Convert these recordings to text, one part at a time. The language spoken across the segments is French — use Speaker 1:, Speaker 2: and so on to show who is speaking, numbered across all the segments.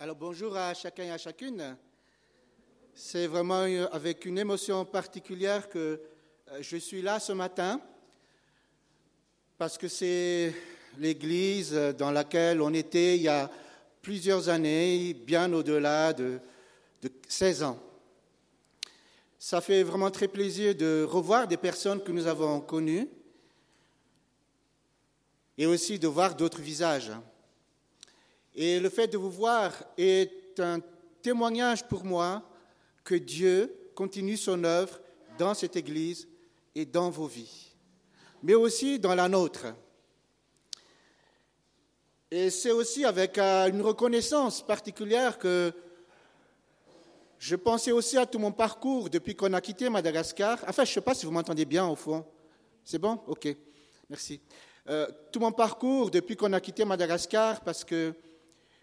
Speaker 1: Alors bonjour à chacun et à chacune. C'est vraiment avec une émotion particulière que euh, je suis là ce matin parce que c'est l'église dans laquelle on était il y a plusieurs années, bien au-delà de, de 16 ans. Ça fait vraiment très plaisir de revoir des personnes que nous avons connues et aussi de voir d'autres visages. Et le fait de vous voir est un témoignage pour moi que Dieu continue son œuvre dans cette Église et dans vos vies, mais aussi dans la nôtre. Et c'est aussi avec euh, une reconnaissance particulière que je pensais aussi à tout mon parcours depuis qu'on a quitté Madagascar. Enfin, je ne sais pas si vous m'entendez bien au fond. C'est bon? Ok, merci. Euh, tout mon parcours depuis qu'on a quitté Madagascar parce que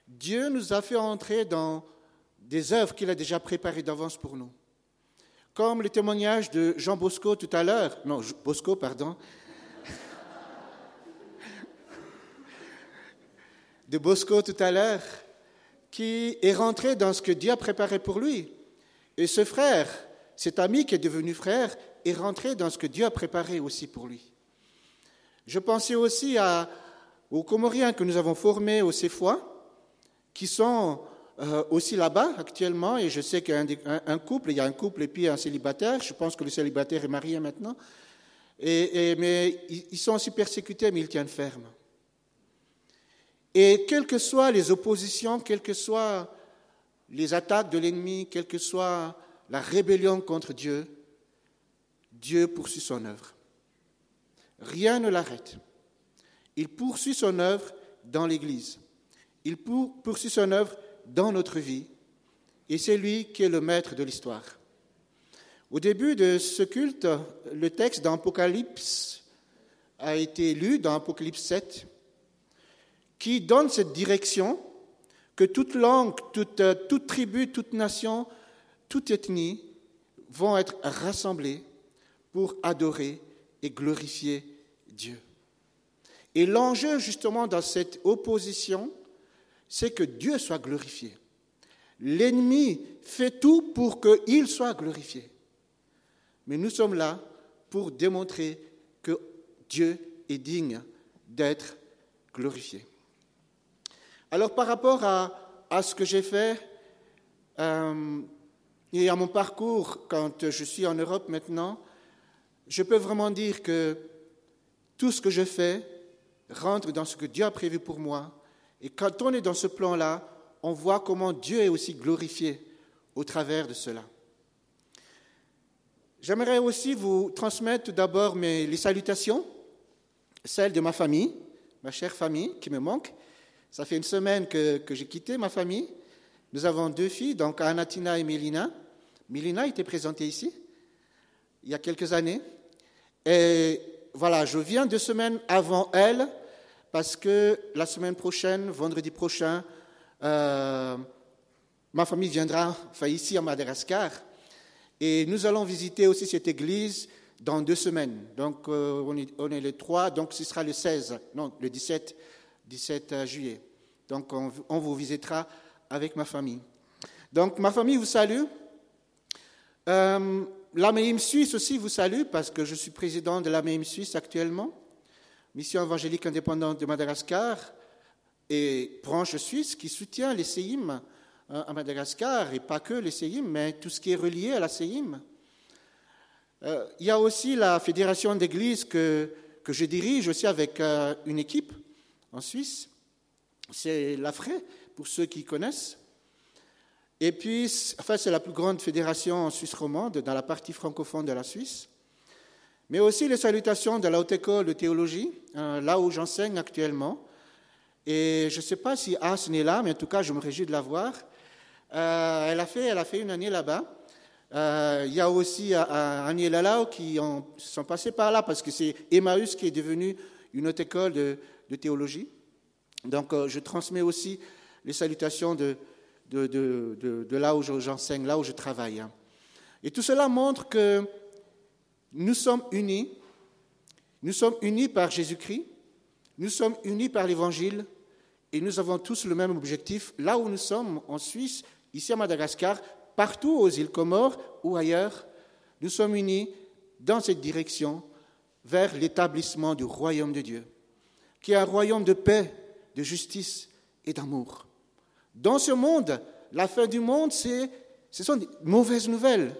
Speaker 1: Dieu nous a fait entrer dans des œuvres qu'il a déjà préparées d'avance pour nous. Comme le témoignage de Jean Bosco tout à l'heure, non, Bosco, pardon, de Bosco tout à l'heure, qui est rentré dans ce que Dieu a préparé pour lui. Et ce frère, cet ami qui est devenu frère, est rentré dans ce que Dieu a préparé aussi pour lui. Je pensais aussi aux Comoriens que nous avons formés au CEFOI, qui sont euh, aussi là-bas actuellement, et je sais qu'il y a un, couple, il y a un couple et puis un célibataire, je pense que le célibataire est marié maintenant, mais ils sont aussi persécutés, mais ils tiennent ferme. Et quelles que soient les oppositions, quelles que soient les attaques de l'ennemi, quelle que soit la rébellion contre Dieu, Dieu poursuit son œuvre. Rien ne l'arrête. Il poursuit son œuvre dans l'Église. Il poursuit son œuvre dans notre vie et c'est lui qui est le maître de l'histoire. Au début de ce culte, le texte d'Apocalypse a été lu dans Apocalypse 7 qui donne cette direction que toute langue, toute, tribu, toute nation, toute ethnie vont être rassemblées pour adorer et glorifier Dieu. Et l'enjeu justement dans cette opposition, c'est que Dieu soit glorifié. L'ennemi fait tout pour qu'il soit glorifié. Mais nous sommes là pour démontrer que Dieu est digne d'être glorifié. Alors par rapport à, ce que j'ai fait euh, et à mon parcours quand je suis en Europe maintenant, je peux vraiment dire que tout ce que je fais rentre dans ce que Dieu a prévu pour moi et quand on est dans ce plan-là, on voit comment Dieu est aussi glorifié au travers de cela. J'aimerais aussi vous transmettre d'abord les salutations, celles de ma famille, ma chère famille qui me manque. Ça fait une semaine que, j'ai quitté ma famille. Nous avons deux filles, donc Anatina et Mélina. Mélina était présentée ici il y a quelques années. Et voilà, je viens deux semaines avant elle parce que la semaine prochaine, vendredi prochain, euh, ma famille viendra ici à Madagascar et nous allons visiter aussi cette église dans deux semaines. Donc euh, on, est, le 3, donc ce sera le 16, non, le 17, 17 euh, juillet. Donc on, vous visitera avec ma famille. Donc ma famille vous salue. Euh, L'AMEIM Suisse aussi vous salue parce que je suis président de l'AMEIM Suisse actuellement. Mission évangélique indépendante de Madagascar et branche suisse qui soutient les CEIM euh, à Madagascar, et pas que les CEIM, mais tout ce qui est relié à la CEIM. Euh, il y a aussi la fédération d'églises que, que je dirige aussi avec euh, une équipe en Suisse. C'est l'AFRE, pour ceux qui connaissent. Et puis, enfin, c'est la plus grande fédération en Suisse romande, dans la partie francophone de la Suisse mais aussi les salutations de la Haute École de théologie, euh, là où j'enseigne actuellement. Et je ne sais pas si As n'est là, mais en tout cas, je me réjouis de la voir. Euh, elle, a fait, elle a fait une année là-bas. Euh, il y a aussi Annie et Lalao qui ont, sont passés par là parce que c'est Emmaüs qui est devenu une haute école de, théologie. Donc, je transmets aussi les salutations de, là où j'enseigne, là où je travaille. Et tout cela montre que nous sommes unis. Nous sommes unis par Jésus-Christ. Nous sommes unis par l'Évangile. et nous avons tous le même objectif. Là où nous sommes, en Suisse, ici à Madagascar, partout aux îles Comores ou ailleurs, nous sommes unis dans cette direction vers l'établissement du royaume de Dieu, qui est un royaume de paix, de justice et d'amour. Dans ce monde, la fin du monde, ce sont des mauvaises nouvelles.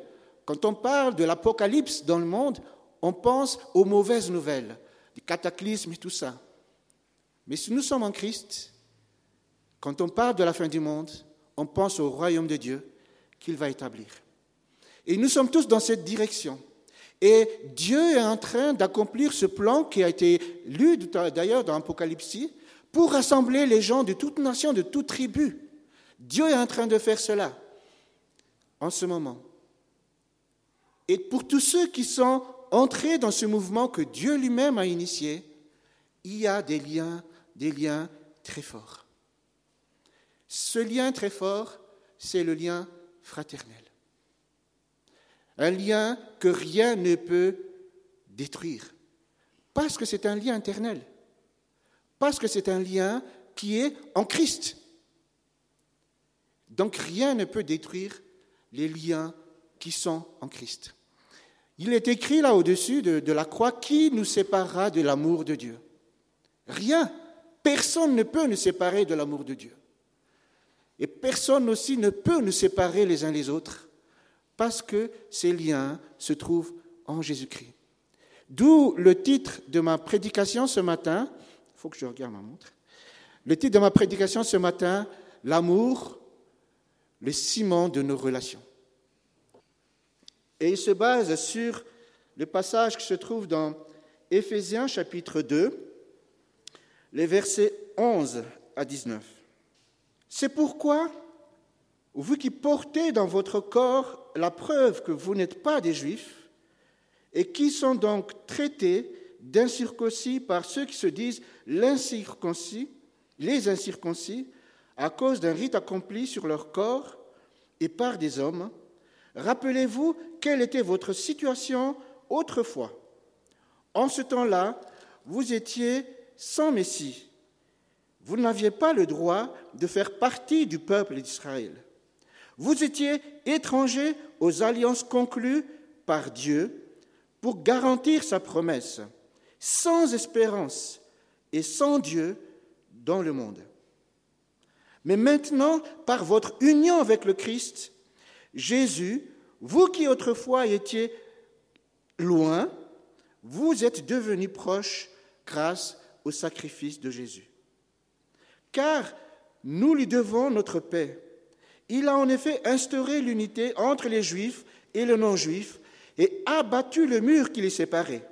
Speaker 1: Quand on parle de l'apocalypse dans le monde, on pense aux mauvaises nouvelles, du cataclysme et tout ça. Mais si nous sommes en Christ, quand on parle de la fin du monde, on pense au royaume de Dieu qu'il va établir. Et nous sommes tous dans cette direction. Et Dieu est en train d'accomplir ce plan qui a été lu d'ailleurs dans l'Apocalypse pour rassembler les gens de toutes nations, de toutes tribus. Dieu est en train de faire cela en ce moment. Et pour tous ceux qui sont entrés dans ce mouvement que Dieu lui-même a initié, il y a des liens, des liens très forts. Ce lien très fort, c'est le lien fraternel. Un lien que rien ne peut détruire. Parce que c'est un lien éternel. Parce que c'est un lien qui est en Christ. Donc rien ne peut détruire les liens qui sont en Christ. Il est écrit là au-dessus de, la croix, qui nous séparera de l'amour de Dieu? Rien. Personne ne peut nous séparer de l'amour de Dieu. Et personne aussi ne peut nous séparer les uns les autres, parce que ces liens se trouvent en Jésus-Christ. D'où le titre de ma prédication ce matin, il faut que je regarde ma montre, le titre de ma prédication ce matin, L'amour, le ciment de nos relations. Et il se base sur le passage qui se trouve dans Éphésiens chapitre 2, les versets 11 à 19. C'est pourquoi, vous qui portez dans votre corps la preuve que vous n'êtes pas des Juifs, et qui sont donc traités d'incirconcis par ceux qui se disent l'incirconcis, les incirconcis, à cause d'un rite accompli sur leur corps et par des hommes, rappelez-vous quelle était votre situation autrefois. En ce temps-là, vous étiez sans Messie vous n'aviez pas le droit de faire partie du peuple d'Israël. Vous étiez étrangers aux alliances conclues par Dieu pour garantir sa promesse, sans espérance et sans Dieu dans le monde. Mais maintenant, par votre union avec le Christ, Jésus, vous qui autrefois étiez loin, vous êtes devenus proches grâce au sacrifice de Jésus car nous lui devons notre paix. Il a en effet instauré l'unité entre les juifs et les non-juifs et abattu le mur qui les séparait.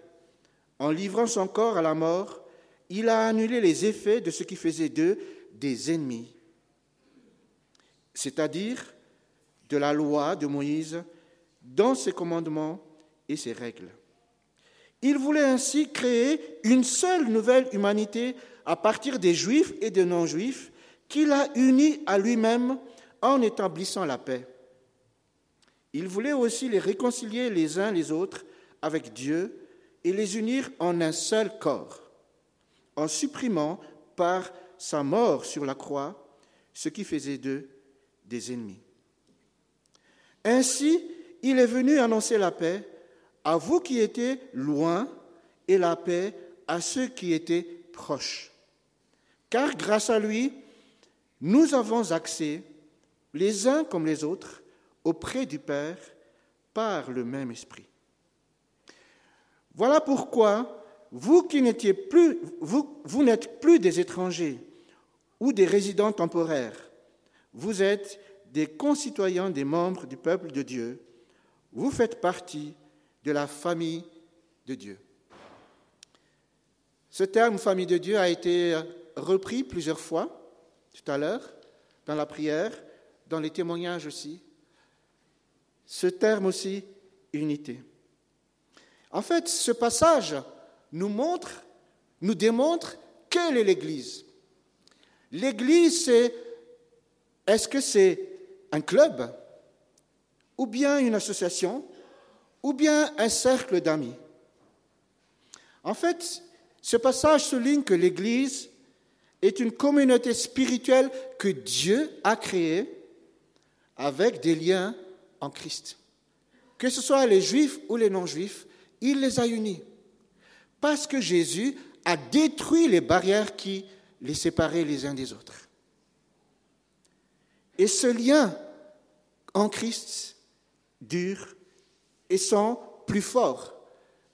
Speaker 1: En livrant son corps à la mort, il a annulé les effets de ce qui faisait d'eux des ennemis, c'est-à-dire de la loi de Moïse dans ses commandements et ses règles. Il voulait ainsi créer une seule nouvelle humanité à partir des juifs et des non-juifs qu'il a unis à lui-même en établissant la paix. Il voulait aussi les réconcilier les uns les autres avec Dieu et les unir en un seul corps, en supprimant par sa mort sur la croix ce qui faisait d'eux des ennemis. Ainsi, il est venu annoncer la paix à vous qui étiez loin et la paix à ceux qui étaient proches car grâce à lui, nous avons accès, les uns comme les autres, auprès du Père par le même esprit. Voilà pourquoi vous qui n'étiez plus, vous, n'êtes plus des étrangers ou des résidents temporaires, vous êtes des concitoyens des membres du peuple de Dieu, vous faites partie de la famille de Dieu. Ce terme famille de Dieu a été repris plusieurs fois tout à l'heure, dans la prière, dans les témoignages aussi. Ce terme aussi, unité. En fait, ce passage nous montre, nous démontre quelle est l'Église. L'Église, c'est, est-ce que c'est un club, ou bien une association, ou bien un cercle d'amis En fait, ce passage souligne que l'Église est une communauté spirituelle que Dieu a créée avec des liens en Christ. Que ce soit les juifs ou les non-juifs, il les a unis. Parce que Jésus a détruit les barrières qui les séparaient les uns des autres. Et ce lien en Christ dure et sont plus forts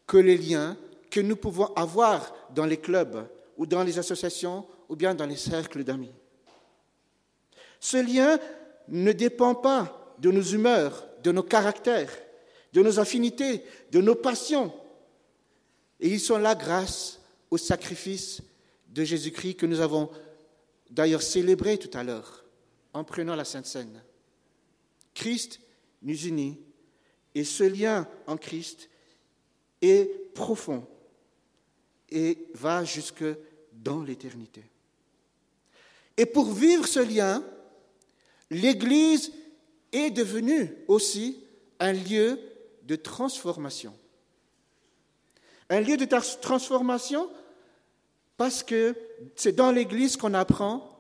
Speaker 1: que les liens que nous pouvons avoir dans les clubs ou dans les associations ou bien dans les cercles d'amis. Ce lien ne dépend pas de nos humeurs, de nos caractères, de nos affinités, de nos passions. Et ils sont là grâce au sacrifice de Jésus-Christ que nous avons d'ailleurs célébré tout à l'heure en prenant la Sainte Seine. Christ nous unit et ce lien en Christ est profond et va jusque dans l'éternité. Et pour vivre ce lien, l'Église est devenue aussi un lieu de transformation. Un lieu de transformation parce que c'est dans l'Église qu'on apprend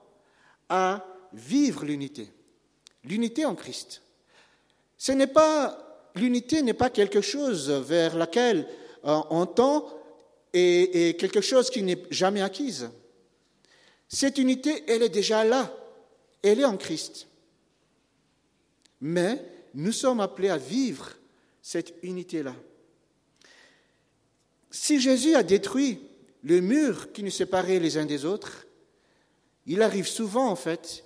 Speaker 1: à vivre l'unité, l'unité en Christ. Ce n'est pas l'unité n'est pas quelque chose vers laquelle euh, on tend et, et quelque chose qui n'est jamais acquise. Cette unité, elle est déjà là, elle est en Christ. Mais nous sommes appelés à vivre cette unité-là. Si Jésus a détruit le mur qui nous séparait les uns des autres, il arrive souvent, en fait,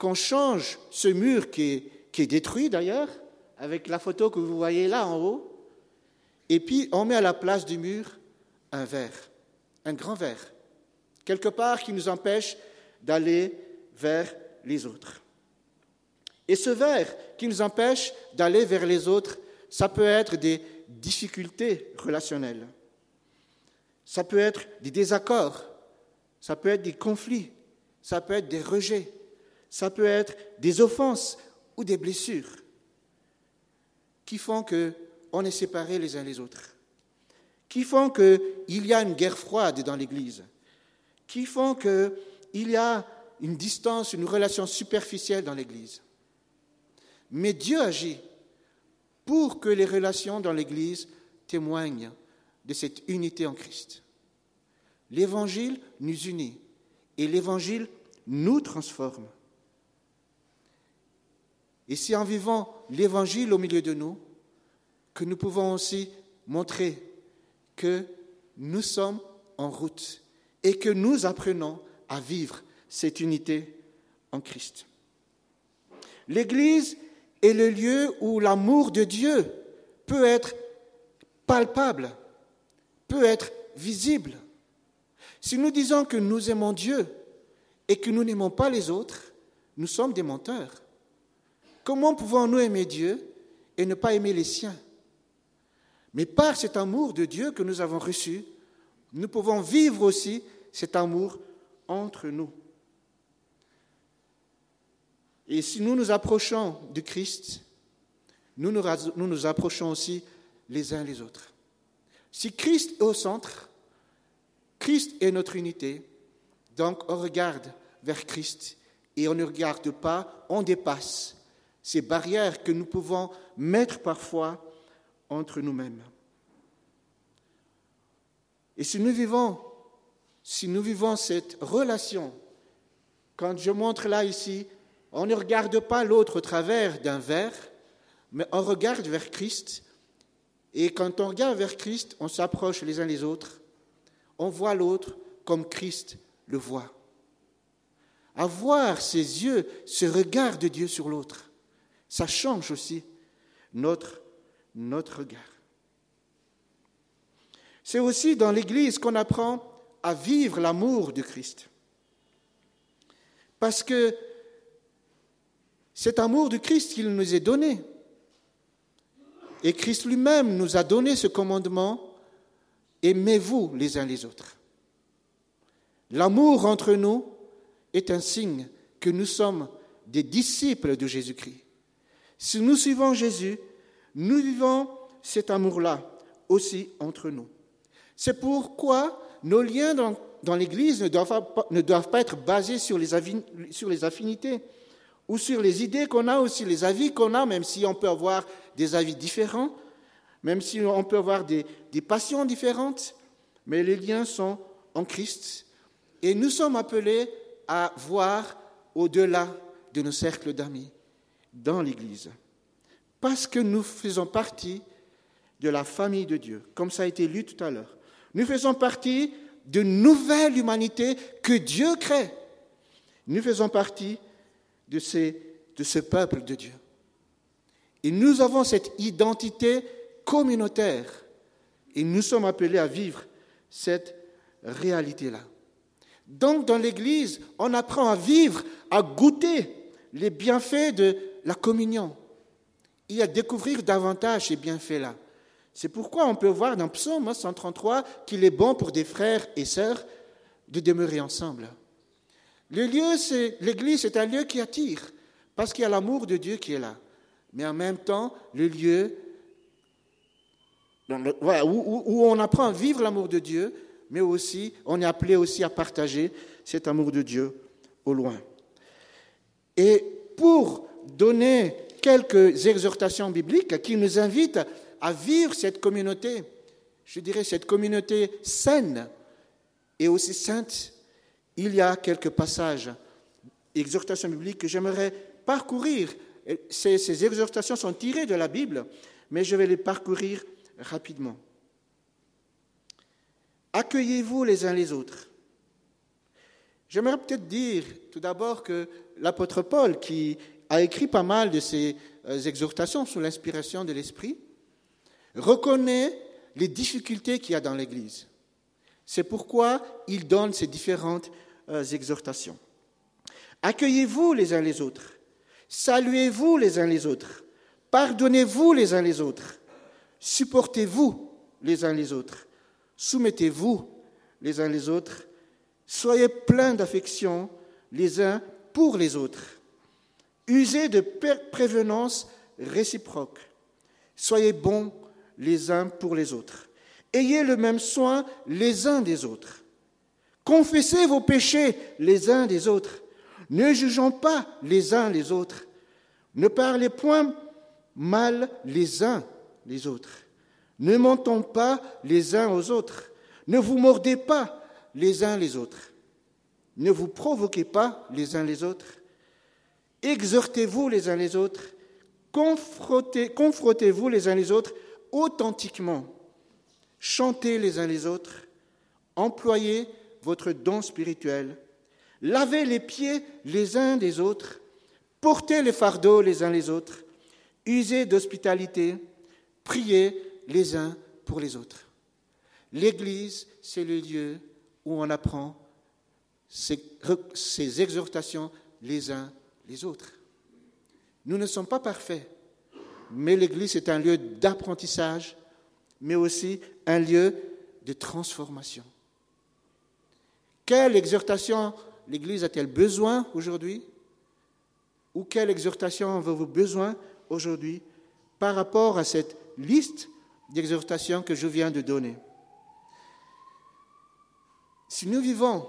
Speaker 1: qu'on change ce mur qui est, détruit d'ailleurs, avec la photo que vous voyez là en haut, et puis on met à la place du mur un verre, un grand verre, quelque part qui nous empêche d'aller vers les autres. Et ce verre qui nous empêche d'aller vers les autres, ça peut être des difficultés relationnelles, ça peut être des désaccords, ça peut être des conflits, ça peut être des rejets, ça peut être des offenses ou des blessures qui font qu'on est séparés les uns les autres, qui font qu'il y a une guerre froide dans l'Église, qui font qu'il y a une distance, une relation superficielle dans l'Église. Mais Dieu agit pour que les relations dans l'Église témoignent de cette unité en Christ. L'Évangile nous unit et l'Évangile nous transforme. Et c'est en vivant l'Évangile au milieu de nous que nous pouvons aussi montrer que nous sommes en route et que nous apprenons à vivre cette unité en Christ. L'Église est le lieu où l'amour de Dieu peut être palpable, peut être visible. Si nous disons que nous aimons Dieu et que nous n'aimons pas les autres, nous sommes des menteurs. Comment pouvons-nous aimer Dieu et ne pas aimer les siens? Mais par cet amour de Dieu que nous avons reçu, nous pouvons vivre aussi cet amour entre nous. Et si nous nous approchons du Christ, nous nous, nous nous approchons aussi les uns les autres. Si Christ est au centre, Christ est notre unité, donc on regarde vers Christ et on ne regarde pas, on dépasse ces barrières que nous pouvons mettre parfois entre nous-mêmes. Et si nous vivons, si nous vivons cette relation, quand je montre là ici on ne regarde pas l'autre au travers d'un verre, mais on regarde vers Christ. Et quand on regarde vers Christ, on s'approche les uns les autres. On voit l'autre comme Christ le voit. Avoir ses yeux, ce regard de Dieu sur l'autre, ça change aussi notre, notre regard. C'est aussi dans l'Église qu'on apprend à vivre l'amour de Christ. Parce que cet amour du Christ qu'il nous est donné. Et Christ lui-même nous a donné ce commandement, aimez-vous les uns les autres. L'amour entre nous est un signe que nous sommes des disciples de Jésus-Christ. Si nous suivons Jésus, nous vivons cet amour-là aussi entre nous. C'est pourquoi nos liens dans l'Église ne doivent, pas, être basés sur les, sur affinités ou sur les idées qu'on a aussi, les avis qu'on a, même si on peut avoir des avis différents, même si on peut avoir des, des passions différentes, mais les liens sont en Christ. Et nous sommes appelés à voir au-delà de nos cercles d'amis dans l'Église. Parce que nous faisons partie de la famille de Dieu, comme ça a été lu tout à l'heure. Nous faisons partie de nouvelle humanité que Dieu crée. Nous faisons partie de, de ce peuple de Dieu. Et nous avons cette identité communautaire. Et nous sommes appelés à vivre cette réalité-là. Donc dans l'Église, on apprend à vivre, à goûter les bienfaits de la communion et à découvrir davantage ces bienfaits-là. C'est pourquoi on peut voir dans Psaume 133 qu'il est bon pour des frères et sœurs de demeurer ensemble. Le lieu, c'est, l'église, c'est un lieu qui attire, parce qu'il y a l'amour de Dieu qui est là. Mais en même temps, le lieu où, on apprend à vivre l'amour de Dieu, mais aussi, on est appelé aussi à partager cet amour de Dieu au loin. Et pour donner quelques exhortations bibliques qui nous invitent à vivre cette communauté, je dirais cette communauté saine et aussi sainte, il y a quelques passages, exhortations bibliques que j'aimerais parcourir. Ces, exhortations sont tirées de la Bible, mais je vais les parcourir rapidement. Accueillez-vous les uns les autres. J'aimerais peut-être dire tout d'abord que l'apôtre Paul, qui a écrit pas mal de ces euh, exhortations sous l'inspiration de l'Esprit, reconnaît les difficultés qu'il y a dans l'Église. C'est pourquoi il donne ces différentes euh, exhortations. Accueillez-vous les uns les autres, saluez-vous les uns les autres, pardonnez-vous les uns les autres, supportez-vous les uns les autres, soumettez-vous les uns les autres, soyez pleins d'affection les uns pour les autres, usez de prévenance réciproque, soyez bons les uns pour les autres. Ayez le même soin les uns des autres. Confessez vos péchés les uns des autres. Ne jugeons pas les uns les autres. Ne parlez point mal les uns les autres. Ne mentons pas les uns aux autres. Ne vous mordez pas les uns les autres. Ne vous provoquez pas les uns les autres. Exhortez-vous les uns les autres. Confrontez-vous les uns les autres authentiquement. Chantez les uns les autres, employez votre don spirituel, lavez les pieds les uns des autres, portez les fardeaux les uns les autres, usez d'hospitalité, priez les uns pour les autres. L'Église, c'est le lieu où on apprend ces, ces exhortations les uns les autres. Nous ne sommes pas parfaits mais l'Église est un lieu d'apprentissage, mais aussi un lieu de transformation. Quelle exhortation l'Église a-t-elle besoin aujourd'hui? Ou quelle exhortation avez-vous besoin aujourd'hui par rapport à cette liste d'exhortations que je viens de donner? Si nous vivons,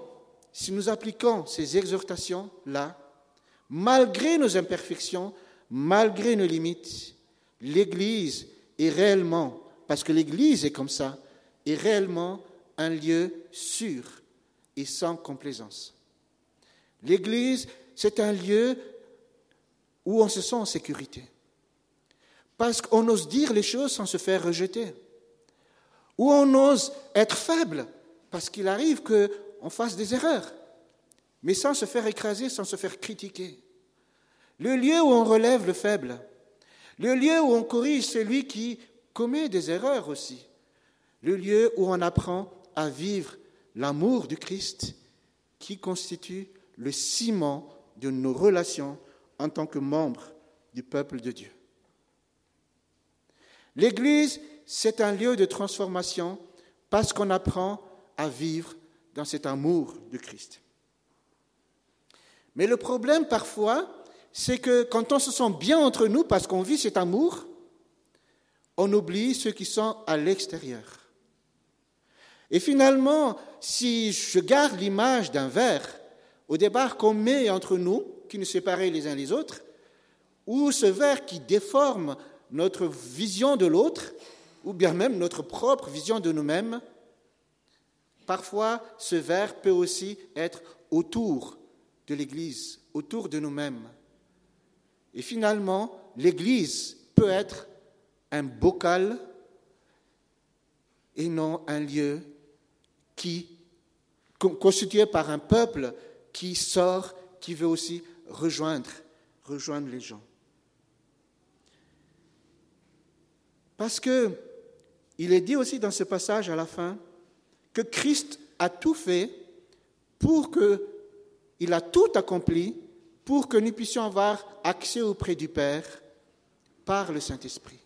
Speaker 1: si nous appliquons ces exhortations-là, malgré nos imperfections, malgré nos limites, l'Église est réellement, parce que l'Église est comme ça, est réellement un lieu sûr et sans complaisance. L'Église, c'est un lieu où on se sent en sécurité. Parce qu'on ose dire les choses sans se faire rejeter. Où on ose être faible, parce qu'il arrive qu'on fasse des erreurs, mais sans se faire écraser, sans se faire critiquer. Le lieu où on relève le faible, le lieu où on corrige celui qui commet des erreurs aussi. Le lieu où on apprend à vivre l'amour du Christ qui constitue le ciment de nos relations en tant que membres du peuple de Dieu. L'Église, c'est un lieu de transformation parce qu'on apprend à vivre dans cet amour du Christ. Mais le problème parfois, c'est que quand on se sent bien entre nous parce qu'on vit cet amour, on oublie ceux qui sont à l'extérieur. Et finalement, si je garde l'image d'un verre, au départ qu'on met entre nous, qui nous séparait les uns les autres, ou ce verre qui déforme notre vision de l'autre, ou bien même notre propre vision de nous-mêmes, parfois ce verre peut aussi être autour l'Église, autour de nous-mêmes. Et finalement, l'Église peut être un bocal et non un lieu qui, constitué par un peuple qui sort, qui veut aussi rejoindre, rejoindre les gens. Parce que il est dit aussi dans ce passage à la fin que Christ a tout fait pour que il a tout accompli pour que nous puissions avoir accès auprès du Père par le Saint-Esprit.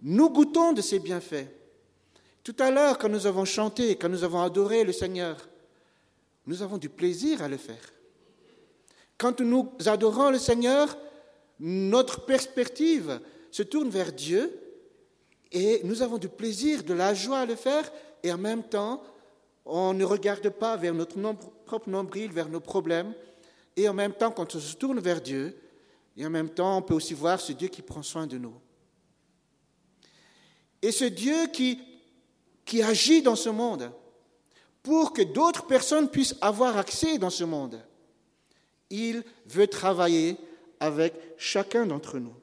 Speaker 1: Nous goûtons de ses bienfaits. Tout à l'heure, quand nous avons chanté, quand nous avons adoré le Seigneur, nous avons du plaisir à le faire. Quand nous adorons le Seigneur, notre perspective se tourne vers Dieu et nous avons du plaisir, de la joie à le faire et en même temps, on ne regarde pas vers notre propre nombril, vers nos problèmes et en même temps, quand on se tourne vers Dieu, et en même temps, on peut aussi voir ce Dieu qui prend soin de nous. Et ce Dieu qui, qui agit dans ce monde pour que d'autres personnes puissent avoir accès dans ce monde. Il veut travailler avec chacun d'entre nous.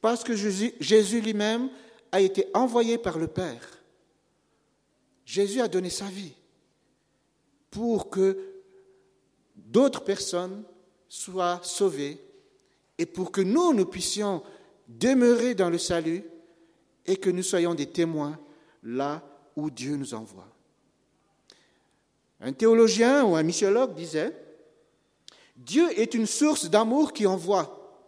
Speaker 1: Parce que Jésus lui-même a été envoyé par le Père. Jésus a donné sa vie pour que d'autres personnes soient sauvées et pour que nous, nous puissions demeurer dans le salut et que nous soyons des témoins là où Dieu nous envoie. Un théologien ou un missiologue disait, Dieu est une source d'amour qui envoie.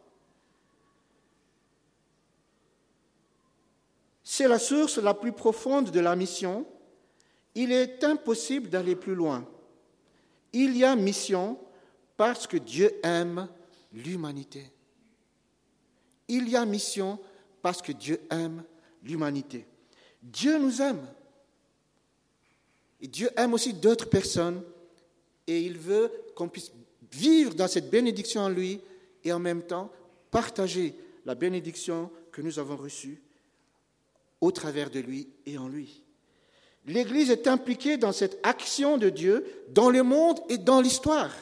Speaker 1: C'est la source la plus profonde de la mission. Il est impossible d'aller plus loin. Il y a mission parce que Dieu aime l'humanité. Il y a mission parce que Dieu aime l'humanité. Dieu nous aime. Et Dieu aime aussi d'autres personnes et il veut qu'on puisse vivre dans cette bénédiction en lui et en même temps partager la bénédiction que nous avons reçue au travers de lui et en lui. L'Église est impliquée dans cette action de Dieu dans le monde et dans l'histoire.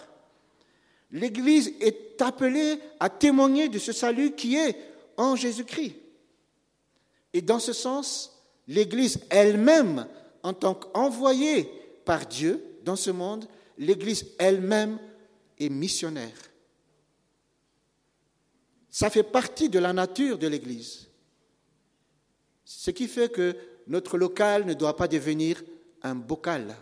Speaker 1: L'Église est appelée à témoigner de ce salut qui est en Jésus-Christ. Et dans ce sens, l'Église elle-même, en tant qu'envoyée par Dieu dans ce monde, l'Église elle-même est missionnaire. Ça fait partie de la nature de l'Église. Ce qui fait que notre local ne doit pas devenir un bocal,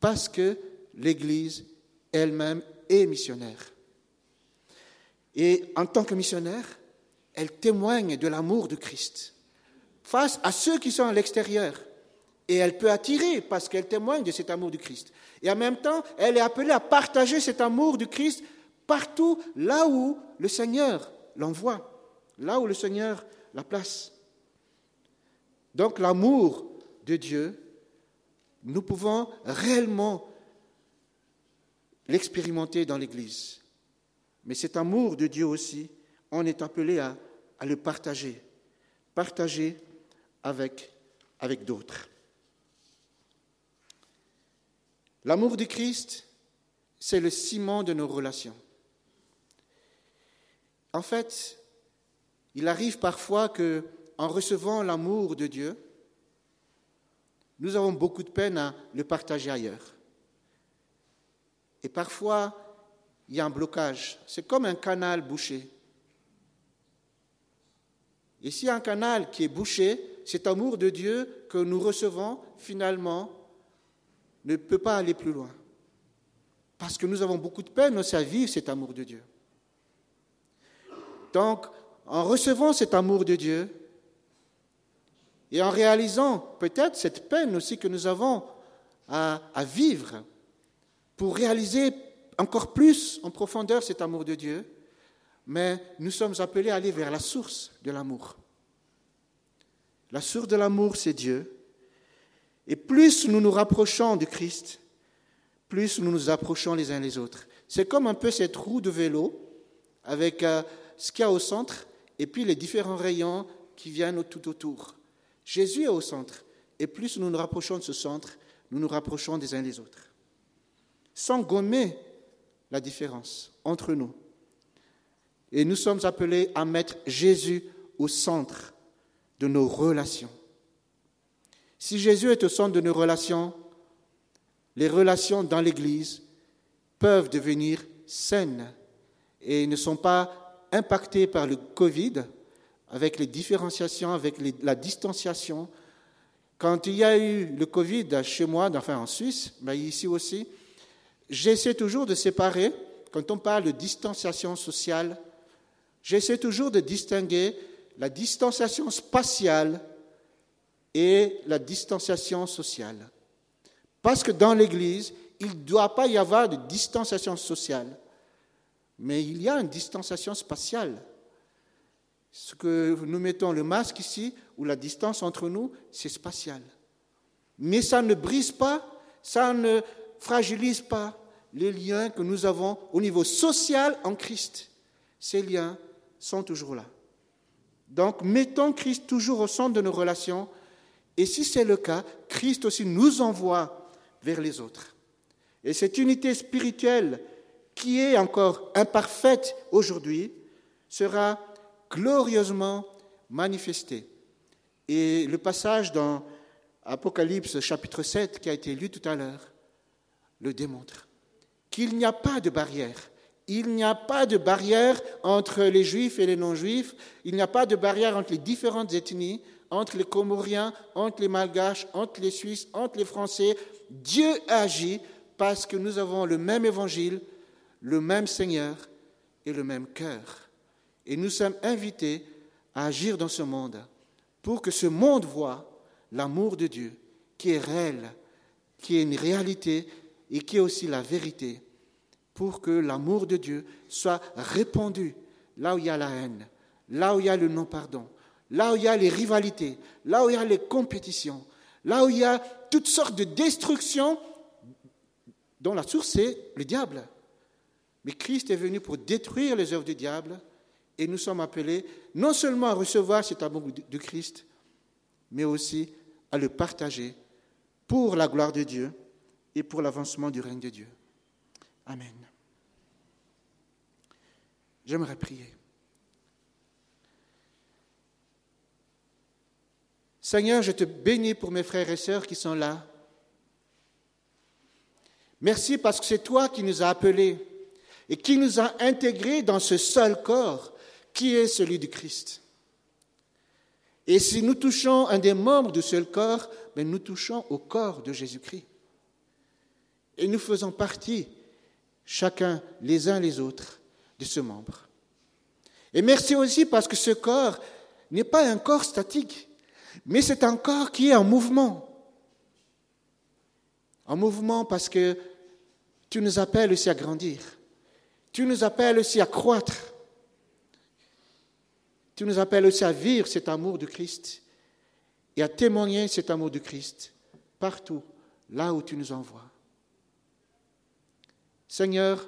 Speaker 1: parce que l'Église elle-même est missionnaire. Et en tant que missionnaire, elle témoigne de l'amour de Christ face à ceux qui sont à l'extérieur. Et elle peut attirer parce qu'elle témoigne de cet amour du Christ. Et en même temps, elle est appelée à partager cet amour du Christ partout là où le Seigneur l'envoie, là où le Seigneur la place. Donc l'amour de Dieu, nous pouvons réellement l'expérimenter dans l'Église. Mais cet amour de Dieu aussi, on est appelé à, le partager, partager avec, avec d'autres. L'amour du Christ, c'est le ciment de nos relations. En fait, il arrive parfois que, en recevant l'amour de Dieu, nous avons beaucoup de peine à le partager ailleurs. Et parfois, il y a un blocage. C'est comme un canal bouché. Et s'il y a un canal qui est bouché, cet amour de Dieu que nous recevons, finalement, ne peut pas aller plus loin. Parce que nous avons beaucoup de peine à vivre cet amour de Dieu. Donc, en recevant cet amour de Dieu, et en réalisant peut-être cette peine aussi que nous avons à, vivre, pour réaliser encore plus en profondeur cet amour de Dieu, mais nous sommes appelés à aller vers la source de l'amour. La source de l'amour, c'est Dieu. Et plus nous nous rapprochons de Christ, plus nous nous approchons les uns les autres. C'est comme un peu cette roue de vélo avec euh, ce qu'il y a au centre et puis les différents rayons qui viennent tout autour. Jésus est au centre. Et plus nous nous rapprochons de ce centre, nous nous rapprochons des uns des autres. Sans gommer la différence entre nous. Et nous sommes appelés à mettre Jésus au centre de nos relations. Si Jésus est au centre de nos relations, les relations dans l'Église peuvent devenir saines et ne sont pas impactées par le Covid, avec les différenciations, avec la distanciation. Quand il y a eu le Covid chez moi, enfin en Suisse, mais ici aussi, j'essaie toujours de séparer, quand on parle de distanciation sociale, j'essaie toujours de distinguer la distanciation spatiale et la distanciation sociale. Parce que dans l'Église, il ne doit pas y avoir de distanciation sociale, mais il y a une distanciation spatiale. Ce que nous mettons le masque ici, ou la distance entre nous, c'est spatial. Mais ça ne brise pas, ça ne fragilise pas les liens que nous avons au niveau social en Christ. Ces liens sont toujours là. Donc, mettons Christ toujours au centre de nos relations et si c'est le cas, Christ aussi nous envoie vers les autres. Et cette unité spirituelle qui est encore imparfaite aujourd'hui sera glorieusement manifestée. Et le passage dans Apocalypse chapitre 7 qui a été lu tout à l'heure le démontre. Qu'il n'y a pas de barrière. Il n'y a pas de barrière entre les juifs et les non-juifs. Il n'y a pas de barrière entre les différentes ethnies entre les Comoriens, entre les Malgaches, entre les Suisses, entre les Français. Dieu agit parce que nous avons le même évangile, le même Seigneur et le même cœur. Et nous sommes invités à agir dans ce monde pour que ce monde voit l'amour de Dieu qui est réel, qui est une réalité et qui est aussi la vérité, pour que l'amour de Dieu soit répandu là où il y a la haine, là où il y a le non-pardon, là où il y a les rivalités, là où il y a les compétitions, là où il y a toutes sortes de destructions dont la source c'est le diable. Mais Christ est venu pour détruire les œuvres du diable et nous sommes appelés non seulement à recevoir cet amour de Christ, mais aussi à le partager pour la gloire de Dieu et pour l'avancement du règne de Dieu. Amen. J'aimerais prier. Seigneur, je te bénis pour mes frères et sœurs qui sont là. Merci parce que c'est toi qui nous as appelés et qui nous a intégrés dans ce seul corps qui est celui du Christ. Et si nous touchons un des membres du seul corps, ben nous touchons au corps de Jésus-Christ. Et nous faisons partie, chacun les uns les autres, de ce membre. Et merci aussi parce que ce corps n'est pas un corps statique, mais c'est un corps qui est en mouvement. En mouvement parce que tu nous appelles aussi à grandir. Tu nous appelles aussi à croître. Tu nous appelles aussi à vivre cet amour de Christ et à témoigner cet amour de Christ partout, là où tu nous envoies. Seigneur,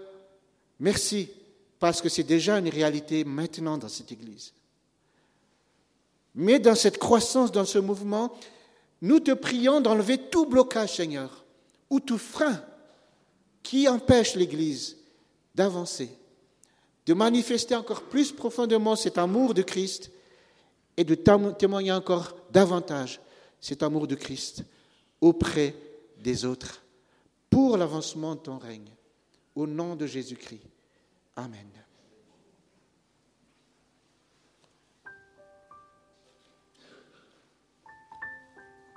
Speaker 1: merci parce que c'est déjà une réalité maintenant dans cette Église. Mais dans cette croissance, dans ce mouvement, nous te prions d'enlever tout blocage, Seigneur, ou tout frein qui empêche l'Église d'avancer, de manifester encore plus profondément cet amour de Christ et de témoigner encore davantage cet amour de Christ auprès des autres pour l'avancement de ton règne. Au nom de Jésus-Christ. Amen.